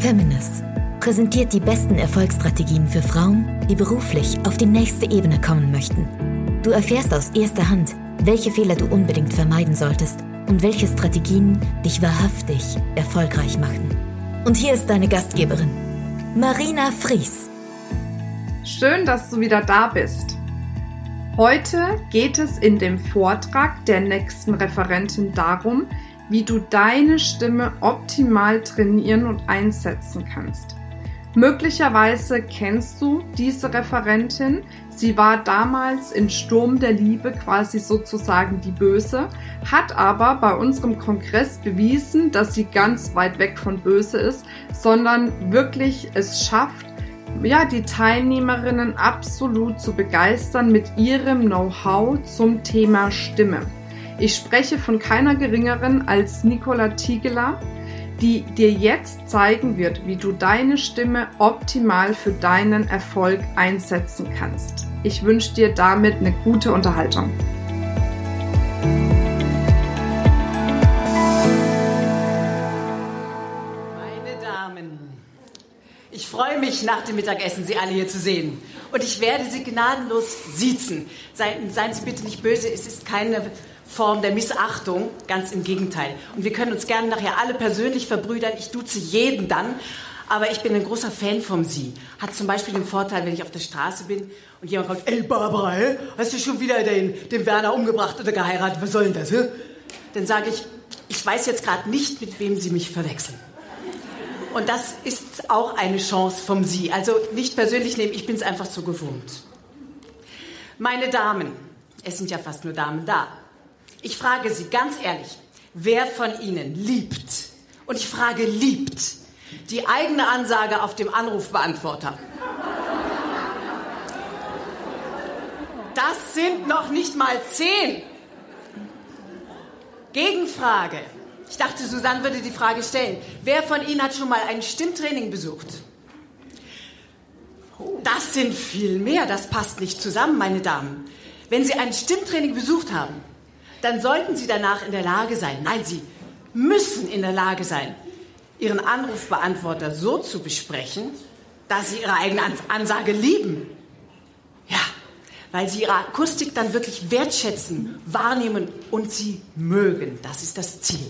Feminist präsentiert die besten Erfolgsstrategien für Frauen, die beruflich auf die nächste Ebene kommen möchten. Du erfährst aus erster Hand, welche Fehler du unbedingt vermeiden solltest und welche Strategien dich wahrhaftig erfolgreich machen. Und hier ist deine Gastgeberin, Marina Fries. Schön, dass du wieder da bist. Heute geht es in dem Vortrag der nächsten Referentin darum, wie du deine Stimme optimal trainieren und einsetzen kannst. Möglicherweise kennst du diese Referentin. Sie war damals in Sturm der Liebe quasi sozusagen die Böse, hat aber bei unserem Kongress bewiesen, dass sie ganz weit weg von Böse ist, sondern wirklich es schafft, ja, die Teilnehmerinnen absolut zu begeistern mit ihrem Know-how zum Thema Stimme. Ich spreche von keiner geringeren als Nicola Tigeler die dir jetzt zeigen wird, wie du deine Stimme optimal für deinen Erfolg einsetzen kannst. Ich wünsche dir damit eine gute Unterhaltung. Meine Damen, ich freue mich nach dem Mittagessen, Sie alle hier zu sehen. Und ich werde Sie gnadenlos siezen. Seien, seien Sie bitte nicht böse, es ist keine Form der Missachtung, ganz im Gegenteil. Und wir können uns gerne nachher alle persönlich verbrüdern. Ich duze jeden dann. Aber ich bin ein großer Fan von Sie. Hat zum Beispiel den Vorteil, wenn ich auf der Straße bin und jemand kommt, ey Barbara, hast du schon wieder den, den Werner umgebracht oder geheiratet? Was soll denn das? Hä? Dann sage ich, ich weiß jetzt gerade nicht, mit wem Sie mich verwechseln. Und das ist auch eine Chance von Sie. Also nicht persönlich nehmen, ich bin es einfach so gewohnt. Meine Damen, es sind ja fast nur Damen da. Ich frage Sie ganz ehrlich, wer von Ihnen liebt, und ich frage liebt, die eigene Ansage auf dem Anrufbeantworter? Das sind noch nicht mal zehn. Gegenfrage. Ich dachte, Susanne würde die Frage stellen. Wer von Ihnen hat schon mal ein Stimmtraining besucht? Das sind viel mehr. Das passt nicht zusammen, meine Damen. Wenn Sie ein Stimmtraining besucht haben, dann sollten Sie danach in der Lage sein, nein, Sie müssen in der Lage sein, Ihren Anrufbeantworter so zu besprechen, dass Sie Ihre eigene Ansage lieben. Ja, weil Sie Ihre Akustik dann wirklich wertschätzen, wahrnehmen und Sie mögen. Das ist das Ziel.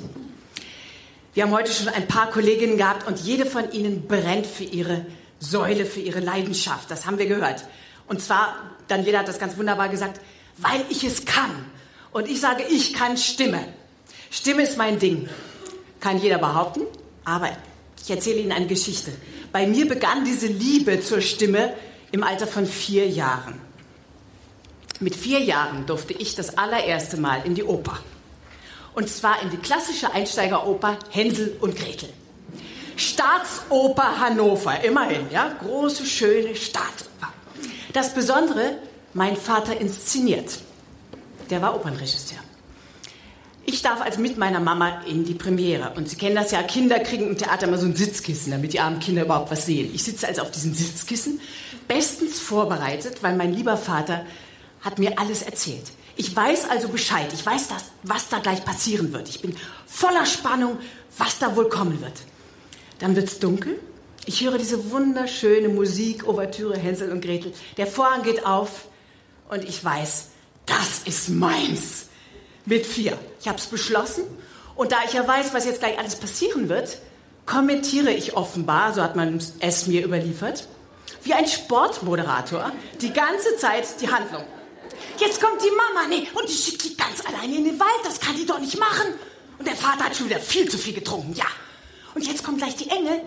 Wir haben heute schon ein paar Kolleginnen gehabt und jede von ihnen brennt für ihre Säule, für ihre Leidenschaft. Das haben wir gehört. Und zwar, Daniela hat das ganz wunderbar gesagt, weil ich es kann. Und ich sage, ich kann Stimme. Stimme ist mein Ding. Kann jeder behaupten, aber ich erzähle Ihnen eine Geschichte. Bei mir begann diese Liebe zur Stimme im Alter von vier Jahren. Mit vier Jahren durfte ich das allererste Mal in die Oper. Und zwar in die klassische Einsteigeroper Hänsel und Gretel. Staatsoper Hannover, immerhin, ja, große, schöne Staatsoper. Das Besondere, mein Vater inszeniert der war Opernregisseur. Ich darf also mit meiner Mama in die Premiere. Und Sie kennen das ja, Kinder kriegen im Theater immer so ein Sitzkissen, damit die armen Kinder überhaupt was sehen. Ich sitze also auf diesem Sitzkissen, bestens vorbereitet, weil mein lieber Vater hat mir alles erzählt. Ich weiß also Bescheid. Ich weiß, das, was da gleich passieren wird. Ich bin voller Spannung, was da wohl kommen wird. Dann wird es dunkel. Ich höre diese wunderschöne Musik, Ouvertüre, Hänsel und Gretel. Der Vorhang geht auf und ich weiß, das ist meins. Mit vier. Ich habe es beschlossen. Und da ich ja weiß, was jetzt gleich alles passieren wird, kommentiere ich offenbar, so hat man es mir überliefert, wie ein Sportmoderator die ganze Zeit die Handlung. Jetzt kommt die Mama, nee, und die schickt die ganz alleine in den Wald, das kann die doch nicht machen. Und der Vater hat schon wieder viel zu viel getrunken, ja. Und jetzt kommt gleich die Engel.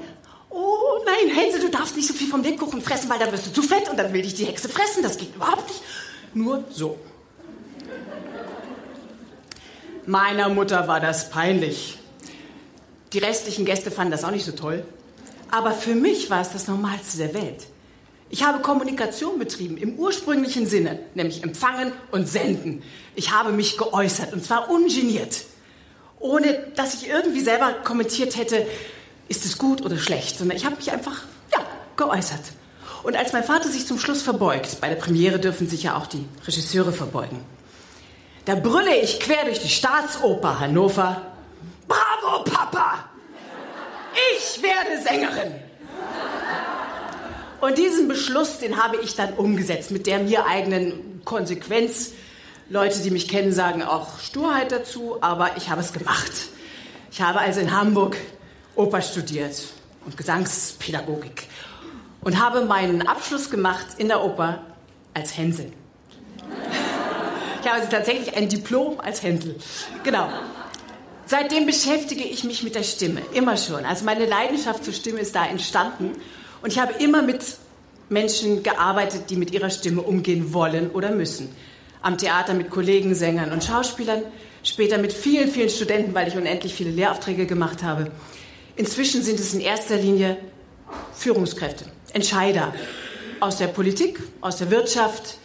Oh nein, Hänsel, du darfst nicht so viel vom Lebkuchen fressen, weil dann wirst du zu fett und dann will dich die Hexe fressen. Das geht überhaupt nicht. Nur so. Meiner Mutter war das peinlich. Die restlichen Gäste fanden das auch nicht so toll. Aber für mich war es das Normalste der Welt. Ich habe Kommunikation betrieben im ursprünglichen Sinne, nämlich empfangen und senden. Ich habe mich geäußert und zwar ungeniert, ohne dass ich irgendwie selber kommentiert hätte, ist es gut oder schlecht, sondern ich habe mich einfach, ja, geäußert. Und als mein Vater sich zum Schluss verbeugt, bei der Premiere dürfen sich ja auch die Regisseure verbeugen, da brülle ich quer durch die Staatsoper Hannover. Bravo, Papa! Ich werde Sängerin. Und diesen Beschluss, den habe ich dann umgesetzt mit der mir eigenen Konsequenz. Leute, die mich kennen, sagen auch Sturheit dazu, aber ich habe es gemacht. Ich habe also in Hamburg Oper studiert und Gesangspädagogik und habe meinen Abschluss gemacht in der Oper als Hänsel. Ich habe also tatsächlich ein Diplom als Hänsel. Genau. Seitdem beschäftige ich mich mit der Stimme, immer schon. Also meine Leidenschaft zur Stimme ist da entstanden. Und ich habe immer mit Menschen gearbeitet, die mit ihrer Stimme umgehen wollen oder müssen. Am Theater mit Kollegen, Sängern und Schauspielern, später mit vielen, vielen Studenten, weil ich unendlich viele Lehraufträge gemacht habe. Inzwischen sind es in erster Linie Führungskräfte, Entscheider aus der Politik, aus der Wirtschaft,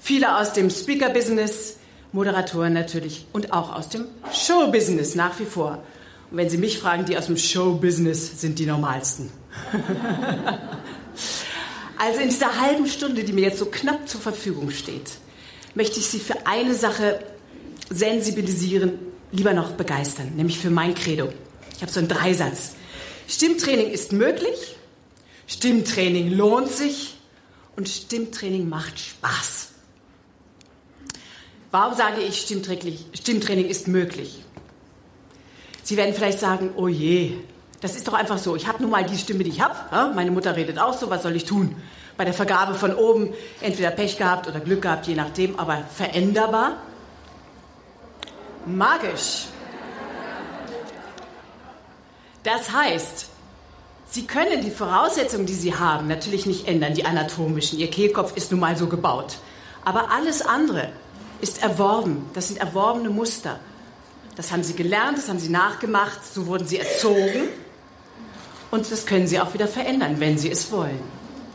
viele aus dem Speaker-Business, Moderatoren natürlich und auch aus dem Show-Business nach wie vor. Und wenn Sie mich fragen, die aus dem Show-Business sind die normalsten. also in dieser halben Stunde, die mir jetzt so knapp zur Verfügung steht, möchte ich Sie für eine Sache sensibilisieren, lieber noch begeistern, nämlich für mein Credo. Ich habe so einen Dreisatz. Stimmtraining ist möglich, Stimmtraining lohnt sich und Stimmtraining macht Spaß. Warum sage ich, Stimmtraining ist möglich? Sie werden vielleicht sagen, oh je, das ist doch einfach so. Ich habe nun mal die Stimme, die ich habe. Meine Mutter redet auch so, was soll ich tun? Bei der Vergabe von oben entweder Pech gehabt oder Glück gehabt, je nachdem, aber veränderbar. Magisch. Das heißt, Sie können die Voraussetzungen, die Sie haben, natürlich nicht ändern, die anatomischen. Ihr Kehlkopf ist nun mal so gebaut. Aber alles andere ist erworben. Das sind erworbene Muster. Das haben Sie gelernt, das haben Sie nachgemacht, so wurden Sie erzogen. Und das können Sie auch wieder verändern, wenn Sie es wollen.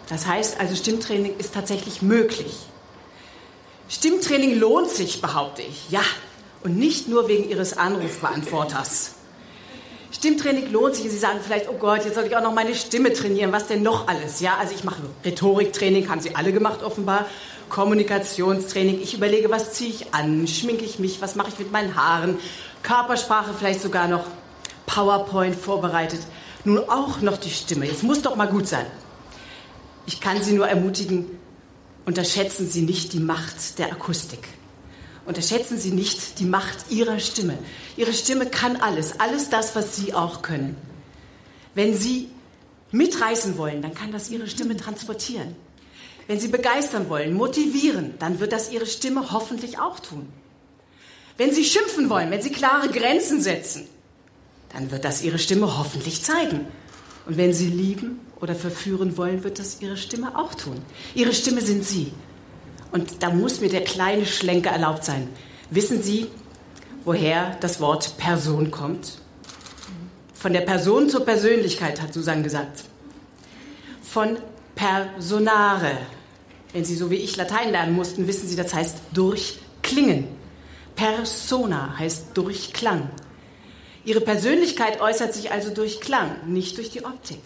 Das heißt also, Stimmtraining ist tatsächlich möglich. Stimmtraining lohnt sich, behaupte ich. Ja, und nicht nur wegen Ihres Anrufbeantworters. Stimmtraining lohnt sich. Sie sagen vielleicht, oh Gott, jetzt soll ich auch noch meine Stimme trainieren. Was denn noch alles? Ja, also ich mache Rhetoriktraining, haben Sie alle gemacht offenbar. Kommunikationstraining. Ich überlege, was ziehe ich an? Schminke ich mich? Was mache ich mit meinen Haaren? Körpersprache vielleicht sogar noch. PowerPoint vorbereitet. Nun auch noch die Stimme. Jetzt muss doch mal gut sein. Ich kann Sie nur ermutigen, unterschätzen Sie nicht die Macht der Akustik. Unterschätzen Sie nicht die Macht Ihrer Stimme. Ihre Stimme kann alles, alles das, was Sie auch können. Wenn Sie mitreißen wollen, dann kann das Ihre Stimme transportieren. Wenn Sie begeistern wollen, motivieren, dann wird das Ihre Stimme hoffentlich auch tun. Wenn Sie schimpfen wollen, wenn Sie klare Grenzen setzen, dann wird das Ihre Stimme hoffentlich zeigen. Und wenn Sie lieben oder verführen wollen, wird das Ihre Stimme auch tun. Ihre Stimme sind Sie. Und da muss mir der kleine Schlenker erlaubt sein. Wissen Sie, woher das Wort Person kommt? Von der Person zur Persönlichkeit, hat Susan gesagt. Von personare. Wenn Sie so wie ich Latein lernen mussten, wissen Sie, das heißt durchklingen. Persona heißt Durchklang. Ihre Persönlichkeit äußert sich also durch Klang, nicht durch die Optik.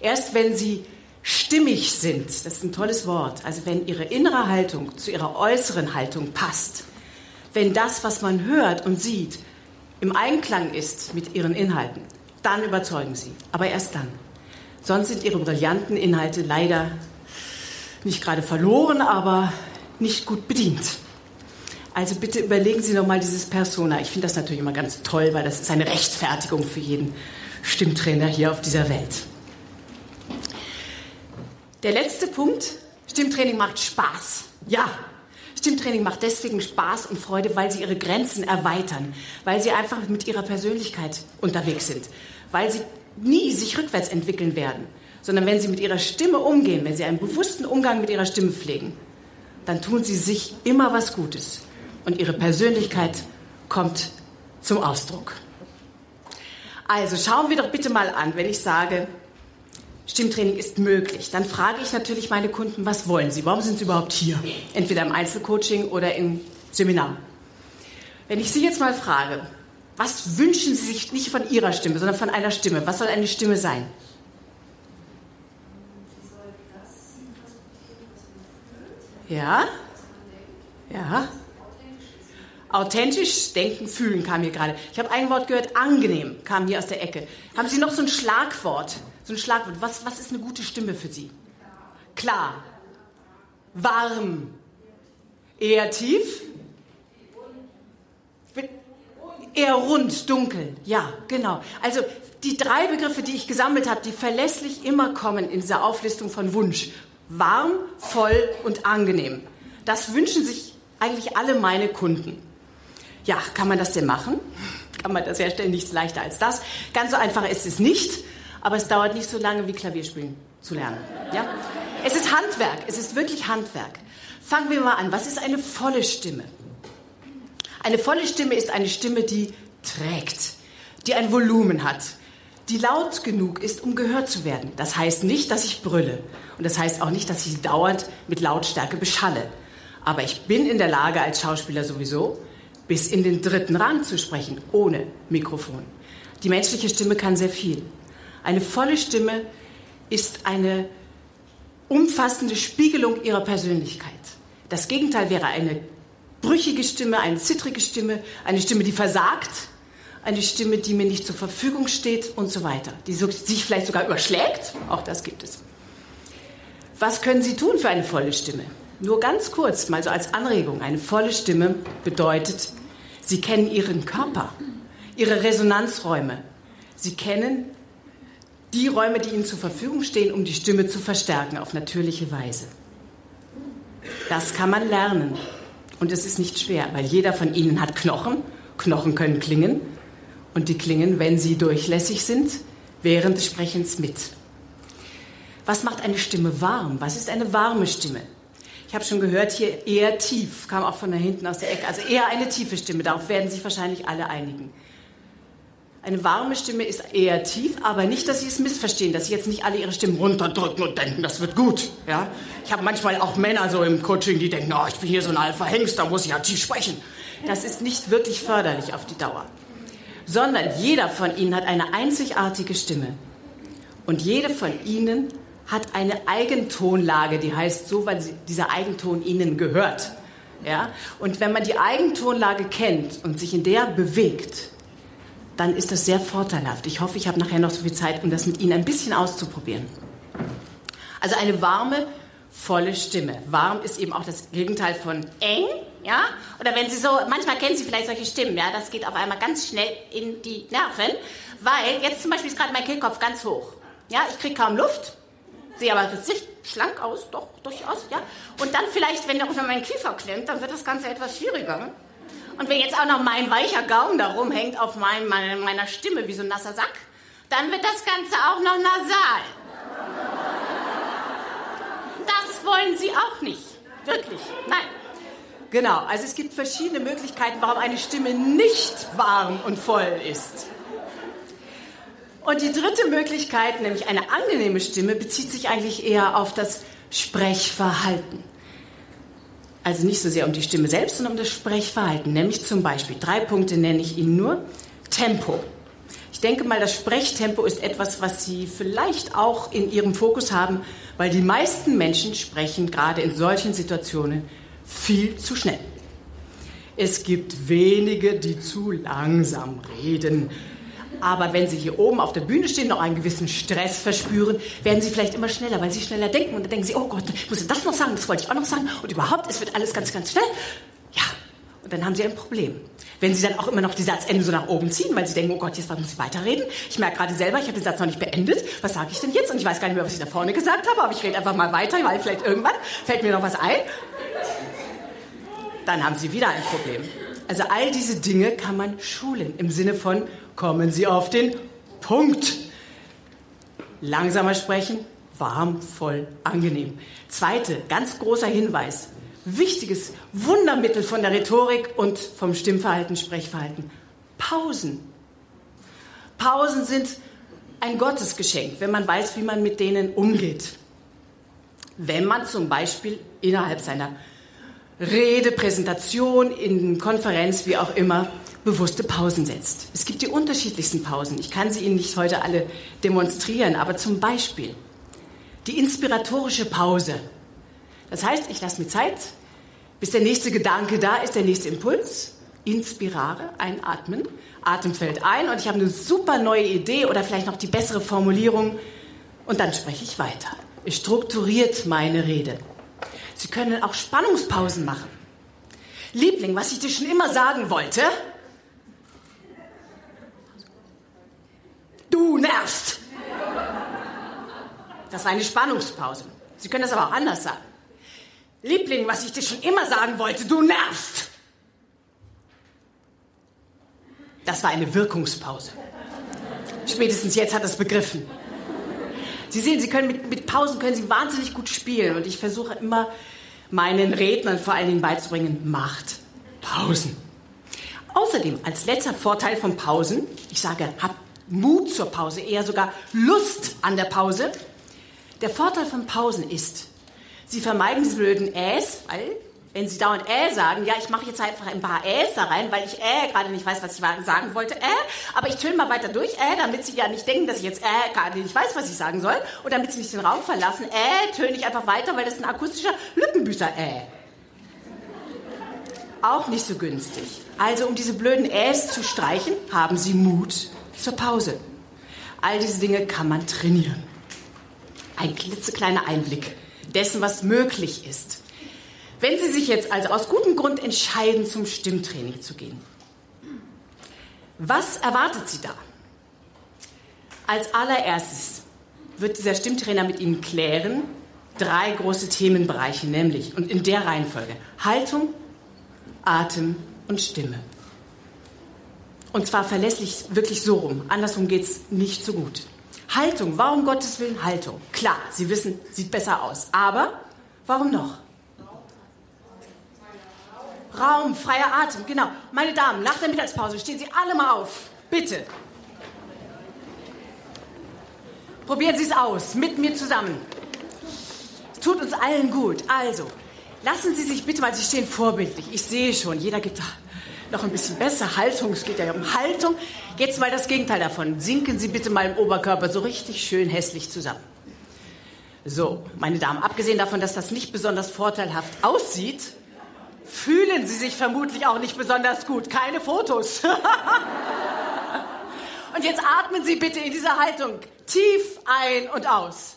Erst wenn Sie stimmig sind, das ist ein tolles Wort, also wenn ihre innere Haltung zu ihrer äußeren Haltung passt, wenn das, was man hört und sieht, im Einklang ist mit ihren Inhalten, dann überzeugen sie. Aber erst dann. Sonst sind ihre brillanten Inhalte leider nicht gerade verloren, aber nicht gut bedient. Also bitte überlegen Sie nochmal dieses Persona. Ich finde das natürlich immer ganz toll, weil das ist eine Rechtfertigung für jeden Stimmtrainer hier auf dieser Welt. Der letzte Punkt, Stimmtraining macht Spaß. Ja, Stimmtraining macht deswegen Spaß und Freude, weil sie ihre Grenzen erweitern, weil sie einfach mit ihrer Persönlichkeit unterwegs sind, weil sie nie sich rückwärts entwickeln werden, sondern wenn sie mit ihrer Stimme umgehen, wenn sie einen bewussten Umgang mit ihrer Stimme pflegen, dann tun sie sich immer was Gutes und ihre Persönlichkeit kommt zum Ausdruck. Also schauen wir doch bitte mal an, wenn ich sage, Stimmtraining ist möglich, dann frage ich natürlich meine Kunden, was wollen sie? Warum sind sie überhaupt hier? Entweder im Einzelcoaching oder im Seminar. Wenn ich Sie jetzt mal frage, was wünschen Sie sich nicht von Ihrer Stimme, sondern von einer Stimme? Was soll eine Stimme sein? Ja? Ja? Authentisch denken, fühlen kam hier gerade. Ich habe ein Wort gehört, angenehm kam hier aus der Ecke. Haben Sie noch so ein Schlagwort? So ein Schlagwort. Was, was ist eine gute Stimme für Sie? Klar. Warm. Eher tief? Eher rund, dunkel. Ja, genau. Also die drei Begriffe, die ich gesammelt habe, die verlässlich immer kommen in dieser Auflistung von Wunsch. Warm, voll und angenehm. Das wünschen sich eigentlich alle meine Kunden. Ja, kann man das denn machen? Kann man das herstellen? Nichts leichter als das. Ganz so einfach ist es nicht, aber es dauert nicht so lange wie Klavierspielen zu lernen. Ja? Es ist Handwerk, es ist wirklich Handwerk. Fangen wir mal an. Was ist eine volle Stimme? Eine volle Stimme ist eine Stimme, die trägt, die ein Volumen hat, die laut genug ist, um gehört zu werden. Das heißt nicht, dass ich brülle. Und das heißt auch nicht, dass ich dauernd mit Lautstärke beschalle. Aber ich bin in der Lage, als Schauspieler sowieso, bis in den dritten Rang zu sprechen, ohne Mikrofon. Die menschliche Stimme kann sehr viel. Eine volle Stimme ist eine umfassende Spiegelung ihrer Persönlichkeit. Das Gegenteil wäre eine brüchige Stimme, eine zittrige Stimme, eine Stimme, die versagt, eine Stimme, die mir nicht zur Verfügung steht und so weiter, die sich vielleicht sogar überschlägt. Auch das gibt es. Was können Sie tun für eine volle Stimme? Nur ganz kurz, mal so als Anregung. Eine volle Stimme bedeutet, Sie kennen Ihren Körper, Ihre Resonanzräume. Sie kennen die Räume, die Ihnen zur Verfügung stehen, um die Stimme zu verstärken auf natürliche Weise. Das kann man lernen. Und es ist nicht schwer, weil jeder von Ihnen hat Knochen. Knochen können klingen. Und die klingen, wenn sie durchlässig sind, während des Sprechens mit. Was macht eine Stimme warm? Was ist eine warme Stimme? Ich habe schon gehört, hier eher tief, kam auch von da hinten aus der Ecke. Also eher eine tiefe Stimme, darauf werden sich wahrscheinlich alle einigen. Eine warme Stimme ist eher tief, aber nicht, dass Sie es missverstehen, dass Sie jetzt nicht alle Ihre Stimmen runterdrücken und denken, das wird gut. Ja? Ich habe manchmal auch Männer so im Coaching, die denken, oh, ich bin hier so ein alpha Hengst, da muss ich ja tief sprechen. Das ist nicht wirklich förderlich auf die Dauer. Sondern jeder von Ihnen hat eine einzigartige Stimme. Und jede von Ihnen hat eine Eigentonlage, die heißt so, weil sie, dieser Eigenton ihnen gehört. Ja? Und wenn man die Eigentonlage kennt und sich in der bewegt, dann ist das sehr vorteilhaft. Ich hoffe, ich habe nachher noch so viel Zeit, um das mit Ihnen ein bisschen auszuprobieren. Also eine warme, volle Stimme. Warm ist eben auch das Gegenteil von eng, ja? Oder wenn Sie so, manchmal kennen Sie vielleicht solche Stimmen, ja? Das geht auf einmal ganz schnell in die Nerven, weil jetzt zum Beispiel ist gerade mein Kehlkopf ganz hoch. Ja, ich kriege kaum Luft sehe aber richtig schlank aus, doch, durchaus, ja. Und dann vielleicht, wenn auch mein Kiefer klemmt, dann wird das Ganze etwas schwieriger. Und wenn jetzt auch noch mein weicher Gaumen da rumhängt auf mein, meine, meiner Stimme wie so ein nasser Sack, dann wird das Ganze auch noch nasal. Das wollen Sie auch nicht. Wirklich. Nein. Genau, also es gibt verschiedene Möglichkeiten, warum eine Stimme nicht warm und voll ist. Und die dritte Möglichkeit, nämlich eine angenehme Stimme, bezieht sich eigentlich eher auf das Sprechverhalten. Also nicht so sehr um die Stimme selbst, sondern um das Sprechverhalten. Nämlich zum Beispiel, drei Punkte nenne ich Ihnen nur. Tempo. Ich denke mal, das Sprechtempo ist etwas, was Sie vielleicht auch in Ihrem Fokus haben, weil die meisten Menschen sprechen gerade in solchen Situationen viel zu schnell. Es gibt wenige, die zu langsam reden. Aber wenn Sie hier oben auf der Bühne stehen, noch einen gewissen Stress verspüren, werden Sie vielleicht immer schneller, weil Sie schneller denken. Und dann denken Sie, oh Gott, ich muss das noch sagen, das wollte ich auch noch sagen. Und überhaupt, es wird alles ganz, ganz schnell. Ja, und dann haben Sie ein Problem. Wenn Sie dann auch immer noch die Satzende so nach oben ziehen, weil Sie denken, oh Gott, jetzt muss ich weiterreden. Ich merke gerade selber, ich habe den Satz noch nicht beendet. Was sage ich denn jetzt? Und ich weiß gar nicht mehr, was ich da vorne gesagt habe, aber ich rede einfach mal weiter, weil vielleicht irgendwann fällt mir noch was ein. Dann haben Sie wieder ein Problem. Also all diese Dinge kann man schulen im Sinne von kommen Sie auf den Punkt. Langsamer sprechen, warm, voll, angenehm. Zweite, ganz großer Hinweis. Wichtiges Wundermittel von der Rhetorik und vom Stimmverhalten, Sprechverhalten. Pausen. Pausen sind ein Gottesgeschenk, wenn man weiß, wie man mit denen umgeht. Wenn man zum Beispiel innerhalb seiner Rede, Präsentation, in Konferenz, wie auch immer, bewusste Pausen setzt. Es gibt die unterschiedlichsten Pausen. Ich kann sie Ihnen nicht heute alle demonstrieren, aber zum Beispiel die inspiratorische Pause. Das heißt, ich lasse mir Zeit, bis der nächste Gedanke da ist, der nächste Impuls. inspirare, einatmen, Atem fällt ein und ich habe eine super neue Idee oder vielleicht noch die bessere Formulierung und dann spreche ich weiter. Es strukturiert meine Rede. Sie können auch Spannungspausen machen. Liebling, was ich dir schon immer sagen wollte. Du nervst. Das war eine Spannungspause. Sie können das aber auch anders sagen. Liebling, was ich dir schon immer sagen wollte, du nervst. Das war eine Wirkungspause. Spätestens jetzt hat es begriffen. Sie sehen, Sie können mit, mit Pausen können Sie wahnsinnig gut spielen und ich versuche immer meinen Rednern vor allen Dingen beizubringen, macht Pausen. Außerdem als letzter Vorteil von Pausen, ich sage, habt Mut zur Pause, eher sogar Lust an der Pause. Der Vorteil von Pausen ist, Sie vermeiden diese blöden Äs, weil wenn Sie dauernd Äh sagen, ja, ich mache jetzt einfach ein paar Äs da rein, weil ich Äh gerade nicht weiß, was ich sagen wollte, Äh, aber ich töne mal weiter durch, Äh, damit Sie ja nicht denken, dass ich jetzt Äh gerade nicht weiß, was ich sagen soll, und damit Sie nicht den Raum verlassen, Äh, töne ich einfach weiter, weil das ist ein akustischer Lückenbüßer, Äh. Auch nicht so günstig. Also, um diese blöden Äs zu streichen, haben Sie Mut zur Pause. All diese Dinge kann man trainieren. Ein klitzekleiner Einblick dessen, was möglich ist. Wenn Sie sich jetzt also aus gutem Grund entscheiden, zum Stimmtraining zu gehen, was erwartet Sie da? Als allererstes wird dieser Stimmtrainer mit Ihnen klären, drei große Themenbereiche, nämlich und in der Reihenfolge Haltung, Atem und Stimme. Und zwar verlässlich wirklich so rum. Andersrum geht es nicht so gut. Haltung, warum Gottes Willen Haltung? Klar, Sie wissen, sieht besser aus. Aber warum noch? Raum, freier Atem, genau. Meine Damen, nach der Mittagspause stehen Sie alle mal auf. Bitte. Probieren Sie es aus, mit mir zusammen. Es tut uns allen gut. Also, lassen Sie sich bitte, weil Sie stehen vorbildlich. Ich sehe schon, jeder gibt noch ein bisschen besser. Haltung, es geht ja um Haltung. Jetzt mal das Gegenteil davon. Sinken Sie bitte mal im Oberkörper so richtig schön hässlich zusammen. So, meine Damen, abgesehen davon, dass das nicht besonders vorteilhaft aussieht, fühlen Sie sich vermutlich auch nicht besonders gut. Keine Fotos. und jetzt atmen Sie bitte in dieser Haltung tief ein und aus.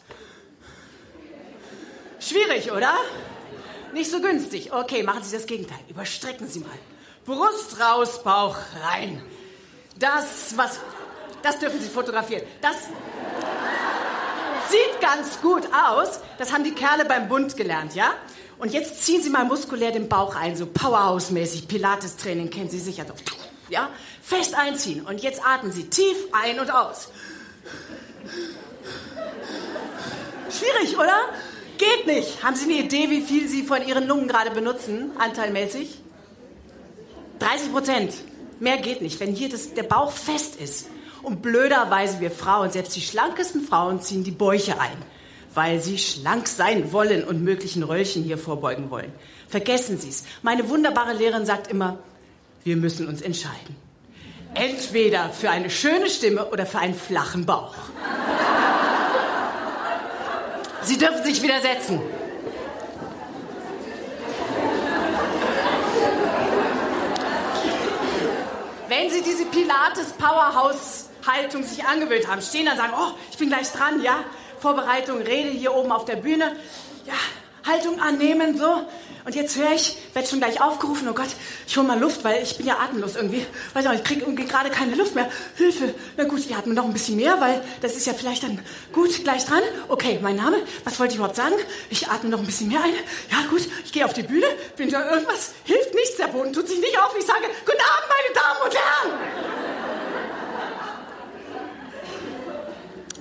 Schwierig, oder? Nicht so günstig. Okay, machen Sie das Gegenteil. Überstrecken Sie mal. Brust raus, Bauch rein. Das, was, das dürfen Sie fotografieren. Das sieht ganz gut aus. Das haben die Kerle beim Bund gelernt, ja? Und jetzt ziehen Sie mal muskulär den Bauch ein, so Powerhouse-mäßig. Pilates-Training kennen Sie sicher. So, ja? Fest einziehen. Und jetzt atmen Sie tief ein und aus. Schwierig, oder? Geht nicht. Haben Sie eine Idee, wie viel Sie von Ihren Lungen gerade benutzen, anteilmäßig? 30 Prozent. Mehr geht nicht, wenn hier das, der Bauch fest ist. Und blöderweise wir Frauen, selbst die schlankesten Frauen, ziehen die Bäuche ein, weil sie schlank sein wollen und möglichen Röllchen hier vorbeugen wollen. Vergessen Sie es. Meine wunderbare Lehrerin sagt immer, wir müssen uns entscheiden. Entweder für eine schöne Stimme oder für einen flachen Bauch. Sie dürfen sich widersetzen. wenn Sie diese Pilates-Powerhouse-Haltung sich angewöhnt haben, stehen dann und sagen, oh, ich bin gleich dran, ja, Vorbereitung, Rede hier oben auf der Bühne, ja, Haltung annehmen, so. Und jetzt höre ich, werde schon gleich aufgerufen, oh Gott, ich hole mal Luft, weil ich bin ja atemlos irgendwie. Weiß auch, ich kriege irgendwie gerade keine Luft mehr. Hilfe. Na gut, ich atme noch ein bisschen mehr, weil das ist ja vielleicht dann gut, gleich dran. Okay, mein Name, was wollte ich überhaupt sagen? Ich atme noch ein bisschen mehr ein. Ja gut, ich gehe auf die Bühne, bin da irgendwas, hilft nichts, der Boden tut sich nicht auf. Ich sage, guten Abend, meine Damen und Herren.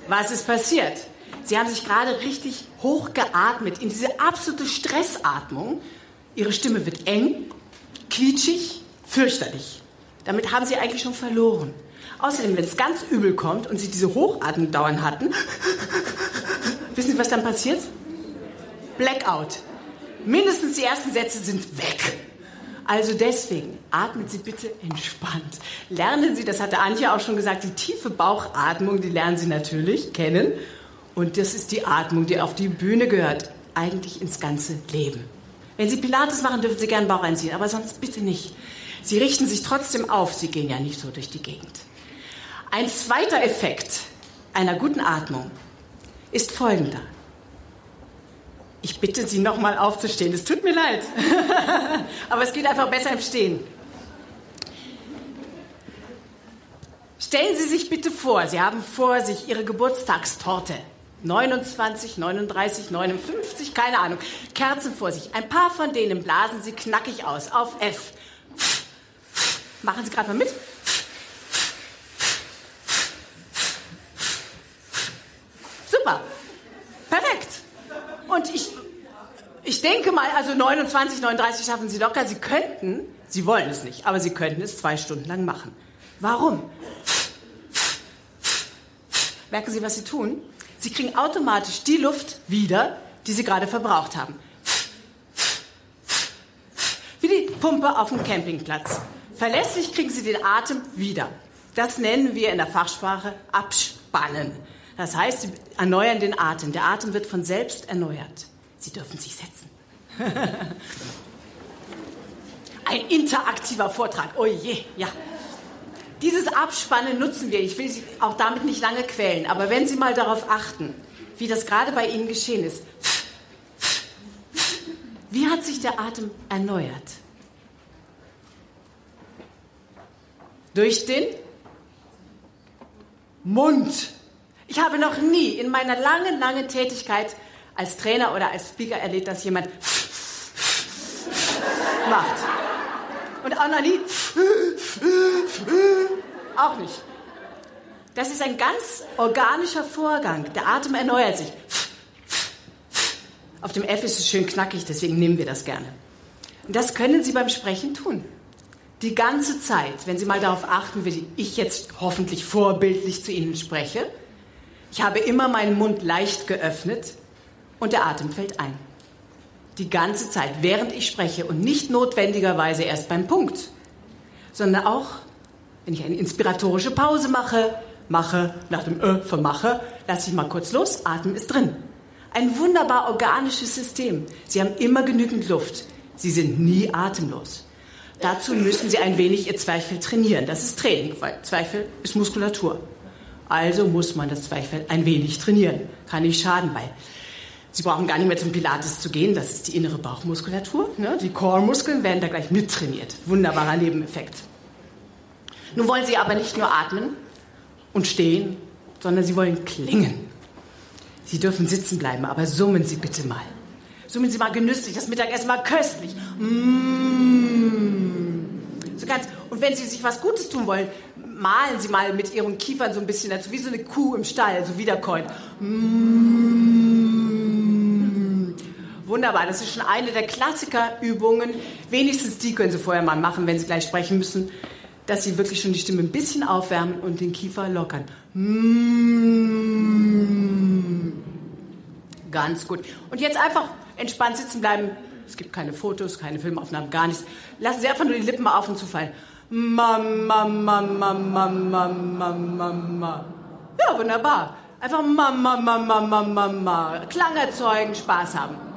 Was ist passiert? Sie haben sich gerade richtig hoch geatmet in diese absolute Stressatmung. Ihre Stimme wird eng, quietschig, fürchterlich. Damit haben Sie eigentlich schon verloren. Außerdem, wenn es ganz übel kommt und Sie diese Hochatmung dauernd hatten, wissen Sie, was dann passiert? Blackout. Mindestens die ersten Sätze sind weg. Also deswegen, atmen Sie bitte entspannt. Lernen Sie, das hatte Antje auch schon gesagt, die tiefe Bauchatmung, die lernen Sie natürlich kennen. Und das ist die Atmung, die auf die Bühne gehört, eigentlich ins ganze Leben. Wenn Sie Pilates machen, dürfen Sie gerne Bauch einziehen, aber sonst bitte nicht. Sie richten sich trotzdem auf, Sie gehen ja nicht so durch die Gegend. Ein zweiter Effekt einer guten Atmung ist folgender. Ich bitte Sie nochmal aufzustehen. Es tut mir leid. Aber es geht einfach besser im Stehen. Stellen Sie sich bitte vor, Sie haben vor sich Ihre Geburtstagstorte. 29, 39, 59, keine Ahnung. Kerzen vor sich. Ein paar von denen blasen Sie knackig aus. Auf F. Machen Sie gerade mal mit. Super. Perfekt. Und ich, ich denke mal, also 29, 39 schaffen Sie locker. Sie könnten, Sie wollen es nicht, aber Sie könnten es zwei Stunden lang machen. Warum? Merken Sie, was Sie tun? Sie kriegen automatisch die Luft wieder, die Sie gerade verbraucht haben. Wie die Pumpe auf dem Campingplatz. Verlässlich kriegen Sie den Atem wieder. Das nennen wir in der Fachsprache Abspannen. Das heißt, Sie erneuern den Atem. Der Atem wird von selbst erneuert. Sie dürfen sich setzen. Ein interaktiver Vortrag. Oh je, ja. Dieses Abspannen nutzen wir. Ich will Sie auch damit nicht lange quälen. Aber wenn Sie mal darauf achten, wie das gerade bei Ihnen geschehen ist. Wie hat sich der Atem erneuert? Durch den Mund. Ich habe noch nie in meiner langen, langen Tätigkeit als Trainer oder als Speaker erlebt, dass jemand macht. Und nie auch nicht. Das ist ein ganz organischer Vorgang. Der Atem erneuert sich. Auf dem F ist es schön knackig, deswegen nehmen wir das gerne. Und das können Sie beim Sprechen tun. Die ganze Zeit, wenn Sie mal darauf achten, wie ich jetzt hoffentlich vorbildlich zu Ihnen spreche. Ich habe immer meinen Mund leicht geöffnet und der Atem fällt ein. Die ganze Zeit, während ich spreche und nicht notwendigerweise erst beim Punkt, sondern auch, wenn ich eine inspiratorische Pause mache, mache, nach dem Ö von mache, lasse ich mal kurz los, Atem ist drin. Ein wunderbar organisches System. Sie haben immer genügend Luft. Sie sind nie atemlos. Dazu müssen Sie ein wenig Ihr Zwerchfell trainieren. Das ist Training, weil Zwerchfell ist Muskulatur. Also muss man das Zwerchfell ein wenig trainieren. Kann nicht schaden, weil Sie brauchen gar nicht mehr zum Pilates zu gehen. Das ist die innere Bauchmuskulatur. Ne? Die Core-Muskeln werden da gleich mittrainiert. Wunderbarer Nebeneffekt. Nun wollen Sie aber nicht nur atmen und stehen, sondern Sie wollen klingen. Sie dürfen sitzen bleiben, aber summen Sie bitte mal. Summen Sie mal genüsslich, das Mittagessen war köstlich. Mmh. So ganz. Und wenn Sie sich was Gutes tun wollen, malen Sie mal mit Ihren Kiefern so ein bisschen dazu, wie so eine Kuh im Stall, so wiederkäuen. Mmh. Wunderbar, das ist schon eine der Klassikerübungen. Wenigstens die können Sie vorher mal machen, wenn Sie gleich sprechen müssen, dass Sie wirklich schon die Stimme ein bisschen aufwärmen und den Kiefer lockern. Mmh. Ganz gut. Und jetzt einfach entspannt sitzen bleiben. Es gibt keine Fotos, keine Filmaufnahmen, gar nichts. Lassen Sie einfach nur die Lippen auf und zu fallen. Mama, Mama, Mama, Mama, Mama. Ja, wunderbar. Einfach Mama, Mama, Mama, Mama. Klang erzeugen, Spaß haben.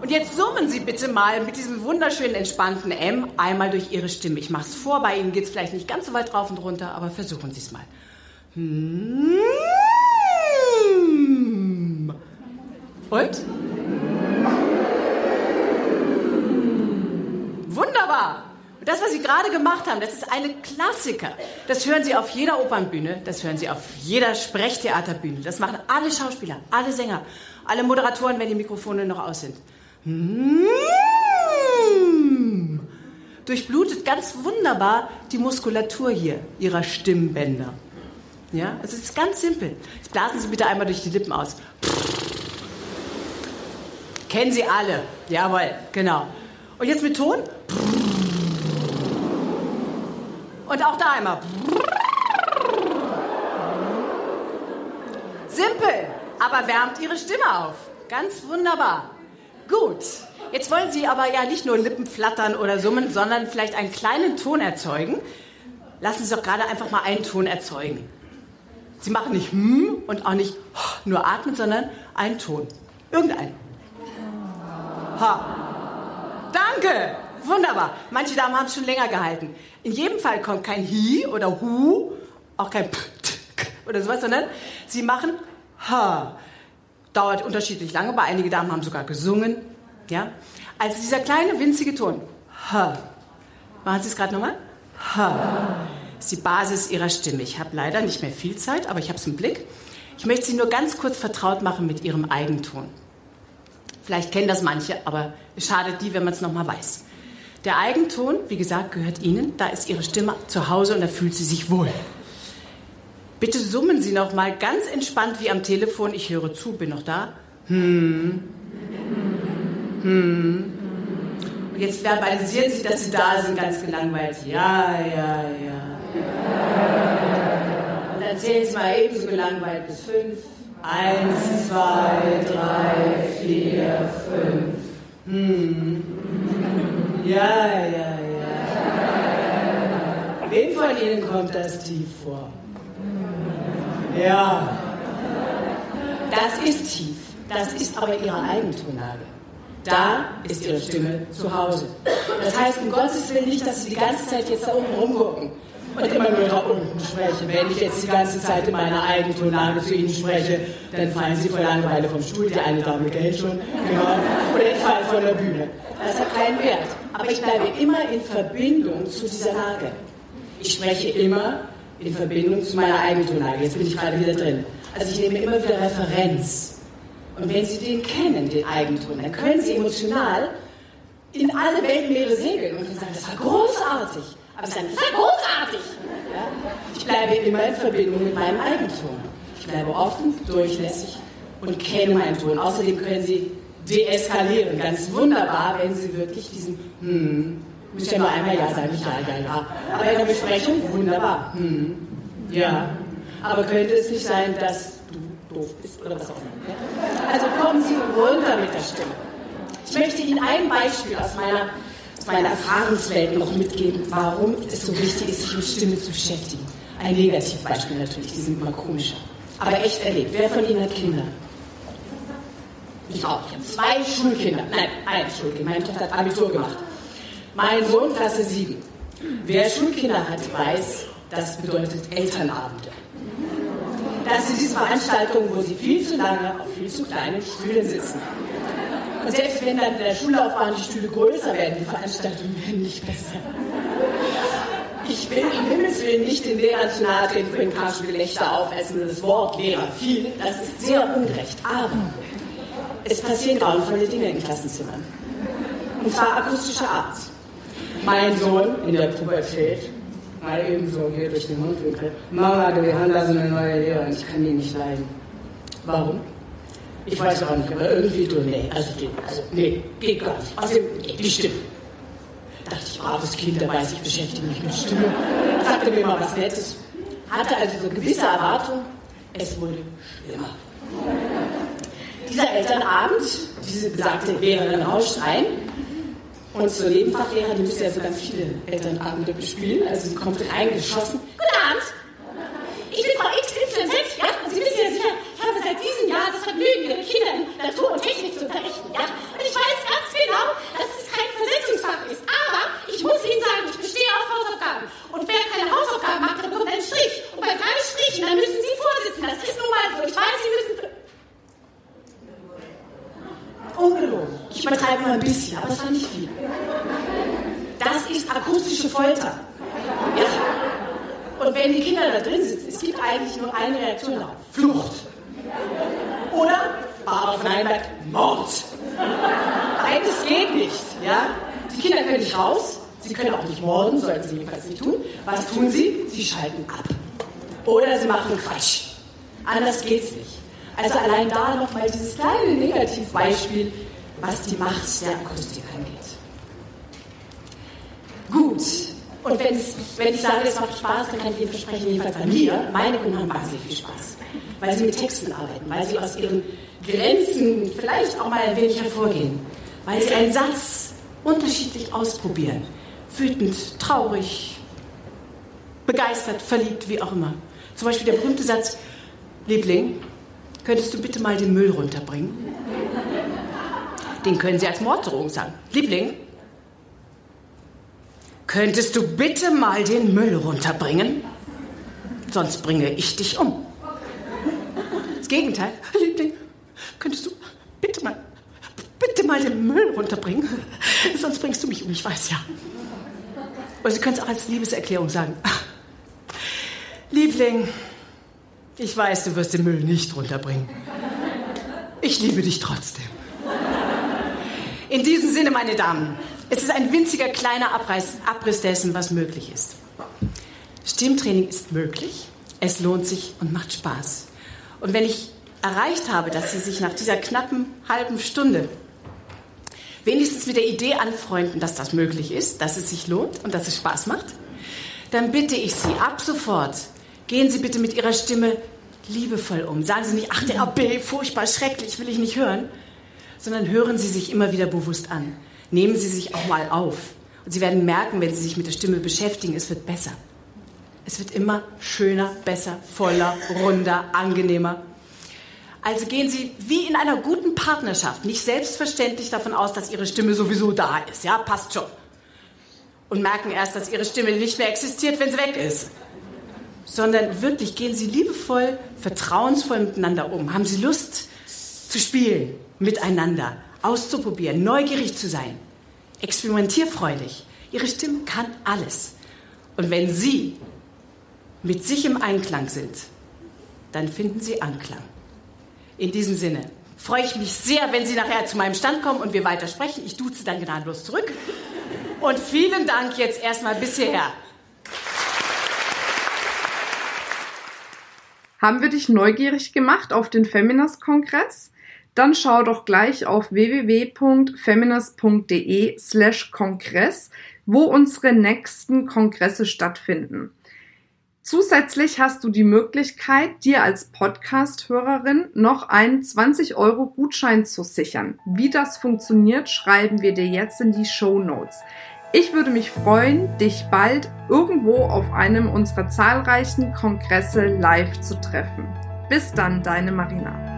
Und jetzt summen Sie bitte mal mit diesem wunderschönen entspannten M einmal durch Ihre Stimme. Ich mache es vor, bei Ihnen geht es vielleicht nicht ganz so weit drauf und runter, aber versuchen Sie es mal. Und? Wunderbar. Und das, was Sie gerade gemacht haben, das ist eine Klassiker. Das hören Sie auf jeder Opernbühne, das hören Sie auf jeder Sprechtheaterbühne. Das machen alle Schauspieler, alle Sänger, alle Moderatoren, wenn die Mikrofone noch aus sind. Durchblutet ganz wunderbar die Muskulatur hier Ihrer Stimmbänder. Ja, also es ist ganz simpel. Jetzt blasen Sie bitte einmal durch die Lippen aus. Kennen Sie alle. Jawohl, genau. Und jetzt mit Ton. Und auch da einmal. Simpel, aber wärmt Ihre Stimme auf. Ganz wunderbar. Gut. Jetzt wollen Sie aber ja nicht nur Lippen flattern oder summen, sondern vielleicht einen kleinen Ton erzeugen. Lassen Sie doch gerade einfach mal einen Ton erzeugen. Sie machen nicht hm und auch nicht nur atmen, sondern einen Ton. Irgendeinen. Ha. Danke. wunderbar. Manche Damen haben es schon länger gehalten. In jedem Fall kommt kein Hi oder Hu, auch kein P oder sowas, sondern sie machen Ha. Dauert unterschiedlich lange, aber einige Damen haben sogar gesungen. Ja? Also dieser kleine winzige Ton. Ha. Machen Sie es gerade nochmal? Ha. Ist die Basis Ihrer Stimme. Ich habe leider nicht mehr viel Zeit, aber ich habe es im Blick. Ich möchte Sie nur ganz kurz vertraut machen mit Ihrem Eigenton. Vielleicht kennen das manche, aber es schadet die, wenn man es nochmal weiß. Der Eigenton, wie gesagt, gehört Ihnen. Da ist Ihre Stimme zu Hause und da fühlt sie sich wohl. Bitte summen Sie noch mal ganz entspannt wie am Telefon. Ich höre zu, bin noch da. Hm. Hm. Und jetzt verbalisieren Sie, dass Sie da sind, ganz gelangweilt. Ja, ja, ja. Und dann zählen Sie mal ebenso gelangweilt bis fünf. Eins, zwei, drei, vier, fünf. Hm. Ja, ja, ja. Wem von Ihnen kommt das tief? Ja. Das ist tief. Das ist aber Ihre Eigentonlage. Da ist Ihre Stimme zu Hause. Das heißt, um Gottes Willen nicht, dass Sie die ganze Zeit jetzt da unten rumgucken und immer nur da unten sprechen. Wenn ich jetzt die ganze Zeit in meiner Eigentonlage zu Ihnen spreche, dann fallen Sie vor Langeweile vom Stuhl. Die eine Dame kennt schon. Genau. Oder ich falle von der Bühne. Das hat keinen Wert. Aber ich bleibe immer in Verbindung zu dieser Lage. Ich spreche immer in Verbindung zu meiner Eigentonlage. Jetzt bin ich gerade wieder drin. Also ich nehme immer wieder Referenz. Und wenn Sie den kennen, den Eigenton, dann können Sie emotional in alle Weltmeere segeln und sagen, das war großartig. Aber Sie sagen, das war großartig. Ja? Ich bleibe immer in Verbindung mit meinem Eigenton. Ich bleibe offen, durchlässig und kenne meinen Ton. Außerdem können Sie deeskalieren. Ganz wunderbar, wenn Sie wirklich diesen hm, Müsst ja nur einmal Ja sagen, nicht Ja, Ja, Ja. Aber in der Besprechung, wunderbar. Hm. Ja. Aber könnte es nicht sein, dass du doof bist oder was auch immer? Also kommen Sie runter mit der Stimme. Ich möchte Ihnen ein Beispiel aus meiner, aus meiner Erfahrungswelt noch mitgeben, warum es so wichtig ist, sich mit Stimme zu beschäftigen. Ein Negativbeispiel natürlich, die sind immer komischer. Aber echt erlebt. Wer von Ihnen hat Kinder? Ich auch. Ich habe zwei Schulkinder. Nein, ein Schulkind. Meine Tochter hat Abitur gemacht. Mein Sohn Klasse 7. Wer Schulkinder hat, weiß, das bedeutet Elternabende. Das sind diese Veranstaltungen, wo sie viel zu lange auf viel zu kleinen Stühlen sitzen. Und selbst wenn dann in der Schullaufbahn die Stühle größer werden, die Veranstaltungen werden nicht besser. Ich will im Himmels Willen nicht den Lehrern zu nahe treten, für ein Gelächter auf, das Wort Lehrer viel. Das ist sehr ungerecht. Aber es passieren grauenvolle Dinge in Klassenzimmern. Und zwar akustischer Art. Mein Sohn in der Pubertät, mal eben so hier durch den Mundwinkel. Mama, wir haben da so eine neue Lehrerin, ich kann die nicht leiden. Warum? Ich weiß auch nicht, aber irgendwie du, nee, also, also nee, geht gar nicht. Außerdem, nee, die Stimme. Da dachte ich, braves Kind, der weiß, ich beschäftige mich mit Stimme. Sagte mir mal was Nettes. Hatte also so gewisse Erwartung, es wurde schlimmer. Dieser Elternabend, diese besagte Lehrerin rauscht rein und zur Nebenfachlehrer, die müssen ja so ganz viele Elternabende bespielen. Also sie kommt reingeschossen. Guten Abend! Ich bin Frau XYZ, ja? Und Sie wissen ja sicher, ich habe seit diesem Jahr das Vergnügen, Ihre Kinder in Natur und Technik zu unterrichten, ja? Und ich weiß ganz genau, dass es kein Versetzungsfach ist. Aber ich muss Ihnen sagen, ich bestehe auf Hausaufgaben. Und wer keine Hausaufgaben macht, der bekommt einen Strich. Und bei drei Strichen, dann müssen Sie vorsitzen. Das ist nun mal so. Ich weiß, Sie müssen... Ungelogen. Ich übertreibe nur ein bisschen, aber das war nicht viel. Das ist akustische Folter. Ja. Und wenn die Kinder da drin sitzen, es gibt eigentlich nur eine Reaktion auf. Flucht. Oder, Barbara von Einberg, Mord. Beides geht nicht. Ja? Die Kinder können nicht raus, sie können auch nicht morden, sollten sie jedenfalls nicht tun. Was tun sie? Sie schalten ab. Machen Quatsch. Anders geht's nicht. Also allein da nochmal dieses kleine Negativbeispiel, was die Macht der Akustik angeht. Gut. Und wenn ich sage, es macht Spaß, dann kann ich Ihnen versprechen, jedenfalls bei mir, meine Kunden haben wahnsinnig viel Spaß. Weil sie mit Texten arbeiten, weil sie aus ihren Grenzen vielleicht auch mal ein wenig hervorgehen, weil sie einen Satz unterschiedlich ausprobieren. Wütend, traurig, begeistert, verliebt, wie auch immer. Zum Beispiel der berühmte Satz, Liebling, könntest du bitte mal den Müll runterbringen? Den können Sie als Morddrohung sagen. Liebling, Könntest du bitte mal den Müll runterbringen? Sonst bringe ich dich um. Das Gegenteil. Liebling, könntest du bitte mal, bitte mal den Müll runterbringen? Sonst bringst du mich um, ich weiß ja. Oder Sie können es auch als Liebeserklärung sagen. Liebling, ich weiß, du wirst den Müll nicht runterbringen. Ich liebe dich trotzdem. In diesem Sinne, meine Damen, es ist ein winziger kleiner Abreiß, Abriss dessen, was möglich ist. Stimmtraining ist möglich, es lohnt sich und macht Spaß. Und wenn ich erreicht habe, dass Sie sich nach dieser knappen halben Stunde wenigstens mit der Idee anfreunden, dass das möglich ist, dass es sich lohnt und dass es Spaß macht, dann bitte ich Sie ab sofort, gehen Sie bitte mit Ihrer Stimme liebevoll um. Sagen Sie nicht, ach der AB, furchtbar schrecklich, will ich nicht hören, sondern hören Sie sich immer wieder bewusst an. Nehmen Sie sich auch mal auf. Und Sie werden merken, wenn Sie sich mit der Stimme beschäftigen, es wird besser. Es wird immer schöner, besser, voller, runder, angenehmer. Also gehen Sie wie in einer guten Partnerschaft nicht selbstverständlich davon aus, dass Ihre Stimme sowieso da ist. Ja, passt schon. Und merken erst, dass Ihre Stimme nicht mehr existiert, wenn sie weg ist. Sondern wirklich gehen Sie liebevoll, vertrauensvoll miteinander um. Haben Sie Lust zu spielen miteinander, auszuprobieren, neugierig zu sein, experimentierfreudig. Ihre Stimme kann alles. Und wenn Sie mit sich im Einklang sind, dann finden Sie Anklang. In diesem Sinne freue ich mich sehr, wenn Sie nachher zu meinem Stand kommen und wir weiter sprechen. Ich duze dann gnadenlos zurück. Und vielen Dank jetzt erstmal bis hierher. Haben wir dich neugierig gemacht auf den Feminist-Kongress? Dann schau doch gleich auf www.feminist.de slash Kongress, wo unsere nächsten Kongresse stattfinden. Zusätzlich hast du die Möglichkeit, dir als Podcast-Hörerin noch einen 20 Euro Gutschein zu sichern. Wie das funktioniert, schreiben wir dir jetzt in die Show Notes. Ich würde mich freuen, dich bald irgendwo auf einem unserer zahlreichen Kongresse live zu treffen. Bis dann, deine Marina.